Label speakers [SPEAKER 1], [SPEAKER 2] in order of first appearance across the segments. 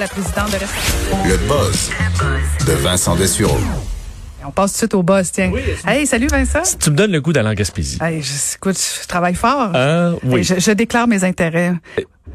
[SPEAKER 1] la présidente de Restauration.
[SPEAKER 2] Le buzz de Vincent Dessureau.
[SPEAKER 1] On passe tout de suite au boss, tiens. Hey, salut Vincent.
[SPEAKER 3] Tu me donnes le goût d'aller en Gaspésie.
[SPEAKER 1] Hey, je, écoute, je travaille fort.
[SPEAKER 3] Ah, oui.
[SPEAKER 1] Hey, je, je déclare mes intérêts.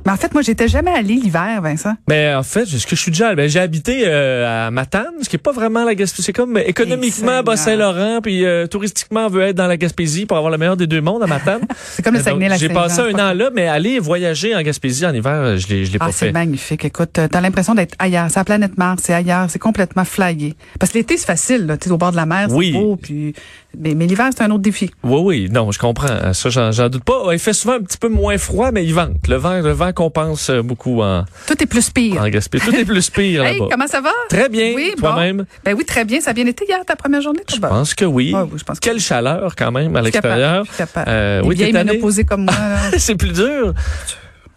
[SPEAKER 1] Mais en fait, moi, j'étais jamais allé l'hiver, Vincent.
[SPEAKER 3] Mais en fait, ce que je suis déjà, ben, j'ai habité euh, à Matane, ce qui est pas vraiment la Gaspésie. C'est comme euh, économiquement Bas-Saint-Laurent, puis euh, touristiquement on veut être dans la Gaspésie pour avoir le meilleur des deux mondes à Matane.
[SPEAKER 1] C'est comme le
[SPEAKER 3] Euh, donc, J'ai passé un an là, mais aller voyager en Gaspésie en hiver, je l'ai, je l'ai
[SPEAKER 1] Ah,
[SPEAKER 3] pas
[SPEAKER 1] c'est
[SPEAKER 3] fait.
[SPEAKER 1] magnifique. Écoute, t'as l'impression d'être ailleurs. C'est la planète Mars, c'est ailleurs. C'est complètement flyé. Parce que l'été, c'est facile, là. T'es au bord de la mer, c'est
[SPEAKER 3] Oui.
[SPEAKER 1] beau, puis... Mais, mais l'hiver, c'est un autre défi.
[SPEAKER 3] Oui, oui, non, je comprends. Ça, j'en, j'en doute pas. Il fait souvent un petit peu moins froid, mais il vente. Le vent, le vent compense euh, beaucoup en,
[SPEAKER 1] Tout est plus pire.
[SPEAKER 3] en. Tout est plus pire
[SPEAKER 1] Hey,
[SPEAKER 3] là-bas.
[SPEAKER 1] comment ça va?
[SPEAKER 3] Très bien,
[SPEAKER 1] Oui, bon.
[SPEAKER 3] toi-même?
[SPEAKER 1] Ben oui, très bien. Ça a bien été hier, ta première journée?
[SPEAKER 3] Je pense que oui.
[SPEAKER 1] Ouais, oui, je pense que
[SPEAKER 3] Quelle chaleur quand même à l'extérieur. Euh, oui, t'es
[SPEAKER 1] ménopausées comme moi.
[SPEAKER 3] C'est plus dur.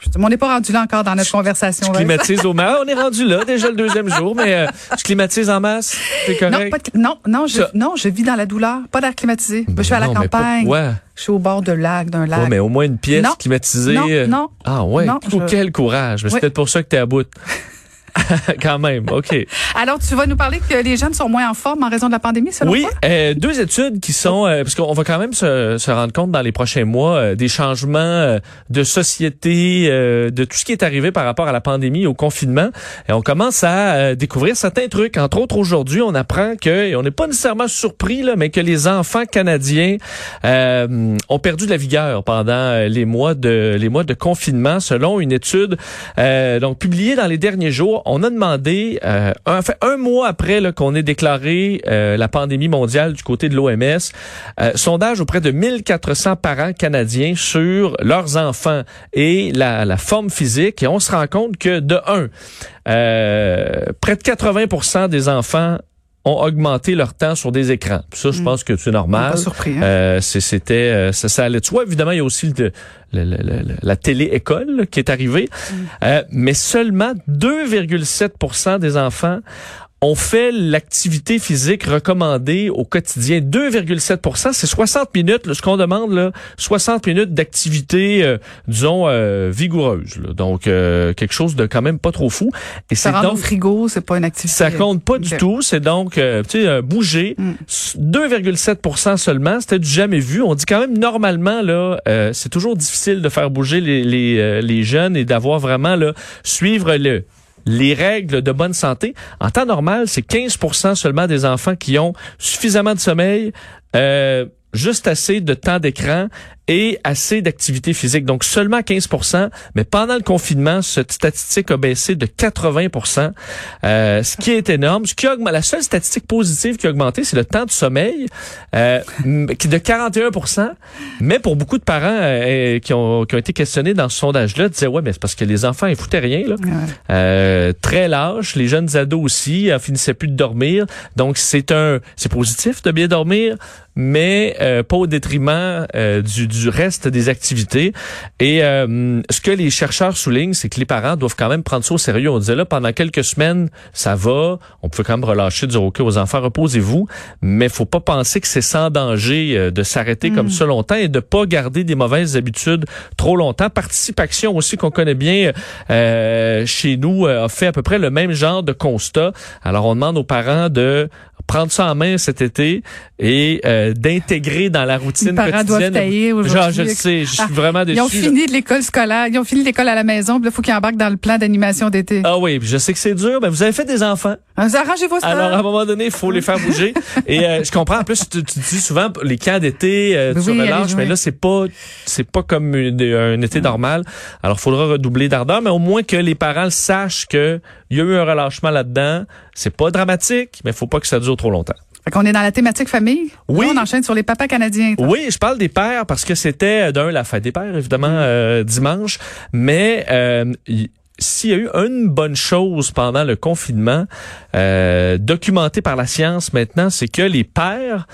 [SPEAKER 1] Je- On n'est pas rendu là encore dans notre conversation.
[SPEAKER 3] Je climatise au max. On est rendu là déjà le deuxième jour, mais euh, je climatise en masse? C'est
[SPEAKER 1] Non,
[SPEAKER 3] correct?
[SPEAKER 1] pas de- non, non, je,
[SPEAKER 3] Ça-
[SPEAKER 1] non, je vis dans la douleur, pas d'air climatisé.
[SPEAKER 3] Ben
[SPEAKER 1] je suis à la
[SPEAKER 3] non, mais
[SPEAKER 1] campagne.
[SPEAKER 3] pourquoi?
[SPEAKER 1] Je suis au bord de lac, d'un lac.
[SPEAKER 3] Ouais, mais au moins une pièce
[SPEAKER 1] Non.
[SPEAKER 3] climatisée.
[SPEAKER 1] Non,
[SPEAKER 3] euh,
[SPEAKER 1] non.
[SPEAKER 3] Ah ouais?
[SPEAKER 1] Non,
[SPEAKER 3] Oh,
[SPEAKER 1] je-
[SPEAKER 3] quel courage. Mais c'est
[SPEAKER 1] Oui.
[SPEAKER 3] peut-être pour ça que t'es à bout. quand même. OK.
[SPEAKER 1] Alors, tu vas nous parler que les jeunes sont moins en forme en raison de la pandémie, selon
[SPEAKER 3] Oui,
[SPEAKER 1] toi?
[SPEAKER 3] euh, deux études qui sont euh, parce qu'on va quand même se, se rendre compte dans les prochains mois euh, des changements euh, de société, euh, de tout ce qui est arrivé par rapport à la pandémie, au confinement, et on commence à découvrir certains trucs. Entre autres, aujourd'hui, on apprend que, et on n'est pas nécessairement surpris là, mais que les enfants canadiens euh, ont perdu de la vigueur pendant les mois de les mois de confinement, selon une étude euh, donc publiée dans les derniers jours. On a demandé, euh, un, mois après qu'on ait déclaré euh, la pandémie mondiale du côté de l'OMS, euh, sondage auprès de 1400 parents canadiens sur leurs enfants et la, forme physique. Et on se rend compte que, de un, près de 80% des enfants ont augmenté leur temps sur des écrans. Ça, je
[SPEAKER 1] Mm.
[SPEAKER 3] pense que c'est normal.
[SPEAKER 1] Pas surpris. Hein?
[SPEAKER 3] Euh, c'était euh, ça, ça allait de soi. Évidemment, il y a aussi le, le- le- le- la télé-école qui est arrivée. Euh, mais seulement 2,7% des enfants ont fait l'activité physique recommandée au quotidien. 2,7% c'est 60 minutes. là, ce qu'on demande, là, 60 minutes d'activité, euh, disons, euh, vigoureuse. là. Donc, euh, quelque chose de quand même pas trop fou. Et c'est
[SPEAKER 1] rendre au frigo, c'est pas une activité.
[SPEAKER 3] Ça compte pas du
[SPEAKER 1] Ok.
[SPEAKER 3] tout. C'est donc, euh, tu sais, euh, bouger.
[SPEAKER 1] Mm.
[SPEAKER 3] 2,7% seulement. C'était du jamais vu. On dit quand même normalement là, euh, c'est toujours difficile de faire bouger les les, euh, les jeunes et d'avoir vraiment là suivre le les règles de bonne santé. En temps normal, c'est 15% seulement des enfants qui ont suffisamment de sommeil, euh, juste assez de temps d'écran et assez d'activité physique. Donc seulement 15 mais pendant le confinement, cette statistique a baissé de 80% euh, ce qui est énorme. Ce qui a la seule statistique positive qui a augmenté, c'est le temps de sommeil, euh, qui de 41% Mais pour beaucoup de parents euh, qui, ont, qui ont été questionnés dans ce sondage-là, disaient ouais, mais c'est parce que les enfants ils foutaient rien là.
[SPEAKER 1] Ouais.
[SPEAKER 3] Euh, très lâches, les jeunes ados aussi, euh, finissaient plus de dormir. Donc c'est un, c'est positif de bien dormir, mais euh, pas au détriment euh, du, du reste des activités. Et euh, ce que les chercheurs soulignent, c'est que les parents doivent quand même prendre ça au sérieux. On disait là, pendant quelques semaines, ça va. On peut quand même relâcher, dire OK aux enfants, reposez-vous. Mais faut pas penser que c'est sans danger euh, de s'arrêter comme ça longtemps et de pas garder des mauvaises habitudes trop longtemps. Participation aussi qu'on connaît bien euh, chez nous euh, a fait à peu près le même genre de constat. Alors on demande aux parents de prendre ça en main cet été et euh, d'intégrer dans la routine
[SPEAKER 1] Les doivent
[SPEAKER 3] quotidienne.
[SPEAKER 1] tailler aujourd'hui.
[SPEAKER 3] Genre, je le sais, je suis
[SPEAKER 1] Ah,
[SPEAKER 3] vraiment déçu.
[SPEAKER 1] Ils ont fini de l'école scolaire, ils ont fini l'école à la maison, puis là, faut qu'ils embarquent dans le plan d'animation d'été.
[SPEAKER 3] Ah oui, je sais que c'est dur, mais vous avez fait des enfants.
[SPEAKER 1] Ah, Arrangez-vous ça.
[SPEAKER 3] Alors, à un moment donné, il faut les faire bouger. Et euh, je comprends. En plus, tu, tu dis souvent les camps d'été, euh, tu
[SPEAKER 1] oui,
[SPEAKER 3] relâches, mais là, c'est pas, c'est pas comme une- un été normal. Alors, il faudra redoubler d'ardeur, mais au moins que les parents sachent que il y a eu un relâchement là-dedans. C'est pas dramatique, mais faut pas que ça dure trop longtemps.
[SPEAKER 1] Fait qu'on est dans la thématique famille?
[SPEAKER 3] Oui.
[SPEAKER 1] Là, on enchaîne sur les papas canadiens.
[SPEAKER 3] Oui, je parle des pères parce que c'était euh, d'un la fête des pères évidemment euh, dimanche, mais euh, y- s'il y a eu une bonne chose pendant le confinement, euh, documentée par la science maintenant, c'est que les pères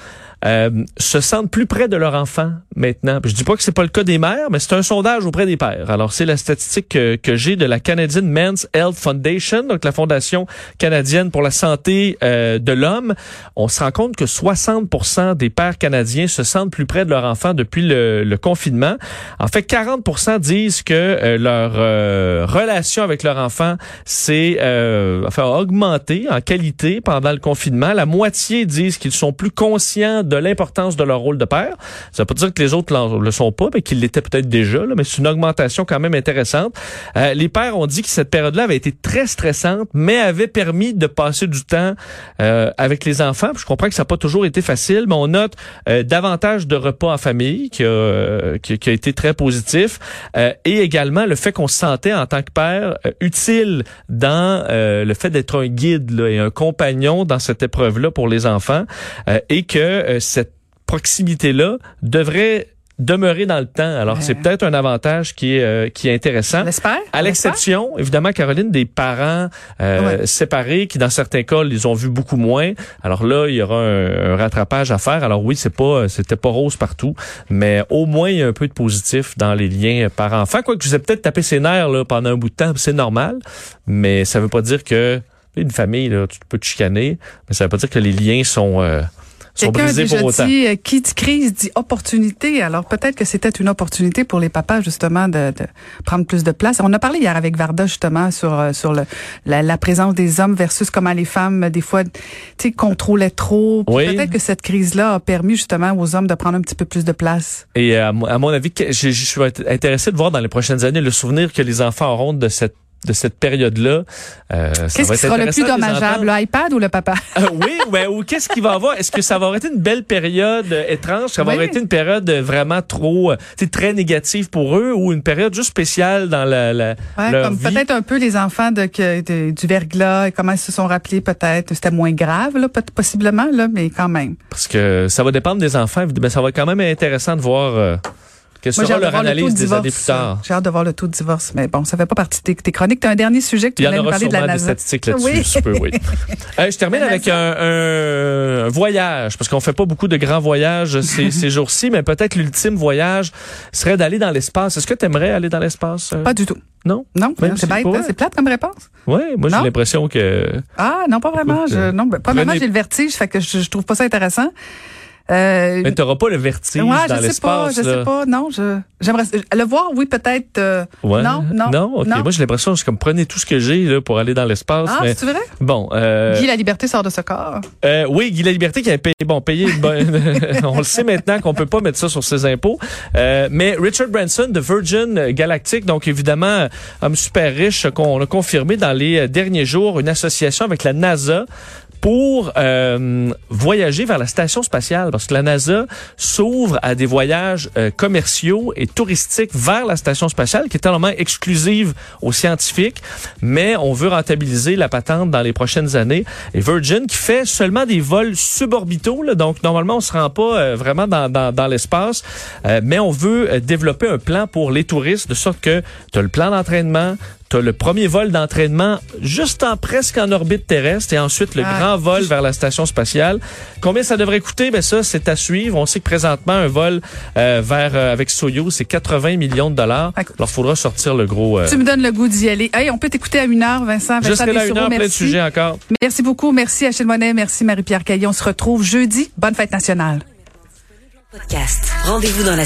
[SPEAKER 3] euh, se sentent plus près de leur enfant maintenant. Je dis pas que c'est pas le cas des mères, mais c'est un sondage auprès des pères. Alors c'est la statistique que, j'ai de la Canadian Men's Health Foundation, donc la fondation canadienne pour la santé euh, de l'homme. On se rend compte que 60% des pères canadiens se sentent plus près de leur enfant depuis le, le confinement. En fait, 40% disent que euh, leur euh, relation avec leur enfant s'est enfin, augmentée en qualité pendant le confinement. La moitié disent qu'ils sont plus conscients de l'importance de leur rôle de père. Ça veut pas dire que les autres le sont pas, mais qu'ils l'étaient peut-être déjà, là, mais c'est une augmentation quand même intéressante. Euh, les pères ont dit que cette période-là avait été très stressante, mais avait permis de passer du temps euh, avec les enfants. je comprends que ça n'a pas toujours été facile, mais on note euh, davantage de repas en famille qui a, qui, qui a été très positif, et également le fait qu'on se sentait en tant que père utile dans le fait d'être un guide là, et un compagnon dans cette épreuve-là pour les enfants, et que cette proximité-là devrait demeurer dans le temps. Alors, c'est peut-être un avantage qui est, euh, qui est intéressant.
[SPEAKER 1] J'espère.
[SPEAKER 3] À l'exception, évidemment, Caroline, des parents euh, séparés qui, dans certains cas, les ont vus beaucoup moins. Alors là, il y aura un, rattrapage à faire. Alors oui, c'est pas, c'était pas rose partout, mais au moins, il y a un peu de positif dans les liens parents-enfants. Quoi que vous avez peut-être tapé ses nerfs là, pendant un bout de temps, c'est normal, mais ça veut pas dire que une famille, là, tu peux te chicaner, mais ça veut pas dire que les liens sont... Euh, Quelqu'un a déjà
[SPEAKER 1] dit, euh, qui dit crise dit opportunité. Alors peut-être que c'était une opportunité pour les papas justement de, de, prendre plus de place. On a parlé hier avec Varda justement sur euh, sur le, la, présence des hommes versus comment les femmes des fois, tu contrôlaient trop. Peut-être que cette crise-là a permis justement aux hommes de prendre un petit peu plus de place.
[SPEAKER 3] Et à, à mon avis, je, je suis intéressé de voir dans les prochaines années le souvenir que les enfants auront de cette de cette période-là.
[SPEAKER 1] Euh, qu'est-ce qui sera le plus dommageable, l'iPad ou le papa?
[SPEAKER 3] Euh, oui, ouais, ou qu'est-ce qui va avoir? Est-ce que ça va avoir été une belle période euh, étrange? Ça va avoir été une période vraiment trop, euh, très négative pour eux ou une période juste spéciale dans la, la
[SPEAKER 1] ouais, comme peut-être un peu les enfants de, de, du verglas et comment ils se sont rappelés peut-être. C'était moins grave, là, possiblement, là, mais quand même.
[SPEAKER 3] Parce que ça va dépendre des enfants, mais ça va être quand même intéressant de voir quelle sera leur analyse des années plus tard?
[SPEAKER 1] J'ai hâte de voir le taux de divorce. Mais bon, ça fait pas partie de tes, chroniques. Tu as un dernier sujet que tu voulais nous parler de la
[SPEAKER 3] NASA. des statistiques là-dessus, oui. oui. euh, je termine avec un, un, voyage, parce qu'on fait pas beaucoup de grands voyages ces, ces jours-ci, mais peut-être l'ultime voyage serait d'aller dans l'espace. Est-ce que tu aimerais aller dans l'espace?
[SPEAKER 1] Euh? Pas du tout.
[SPEAKER 3] Non?
[SPEAKER 1] Non, c'est bête, hein? c'est plate comme réponse.
[SPEAKER 3] Oui, moi j'ai l'impression que...
[SPEAKER 1] Ah, non, pas vraiment. je, non, ben, pas vraiment, j'ai le vertige, fait que je, je trouve pas ça intéressant.
[SPEAKER 3] Euh, mais t'auras pas le vertige ouais, dans l'espace.
[SPEAKER 1] Je sais pas, je sais pas. Non, je j'aimerais le voir. Oui, peut-être. Euh,
[SPEAKER 3] ouais.
[SPEAKER 1] Non, non.
[SPEAKER 3] Non, ok. Moi, j'ai l'impression que je comme prenez tout ce que j'ai là pour aller dans l'espace.
[SPEAKER 1] Ah, c'est vrai?
[SPEAKER 3] Bon. Euh,
[SPEAKER 1] Guy la liberté sort de ce corps.
[SPEAKER 3] Euh, oui, Guy la liberté qui a payé bon payé. on le sait maintenant qu'on peut pas mettre ça sur ses impôts. Euh, mais Richard Branson de Virgin Galactic, donc évidemment homme super riche qu'on a confirmé dans les derniers jours une association avec la NASA pour euh, voyager vers la station spatiale, parce que la NASA s'ouvre à des voyages euh, commerciaux et touristiques vers la station spatiale, qui est tellement exclusive aux scientifiques, mais on veut rentabiliser la patente dans les prochaines années. Et Virgin, qui fait seulement des vols suborbitaux, donc normalement on se rend pas euh, vraiment dans, dans, dans l'espace, mais on veut développer un plan pour les touristes, de sorte que tu as le plan d'entraînement, le premier vol d'entraînement juste en presque en orbite terrestre et ensuite le ah. grand vol vers la station spatiale. Combien ça devrait coûter? Ben ça, c'est à suivre. On sait que présentement, un vol euh, vers euh, avec Soyuz, c'est 80 millions de dollars. Alors, il faudra sortir le gros...
[SPEAKER 1] Euh, tu me donnes le goût d'y aller. Hey, on peut t'écouter à une heure, Vincent. Vincent
[SPEAKER 3] Jusqu'à là, une heure, plein de sujets encore.
[SPEAKER 1] Merci beaucoup. Merci Achille Monet. Merci Marie-Pierre Caillon. On se retrouve jeudi. Bonne fête nationale. Podcast. Rendez-vous dans la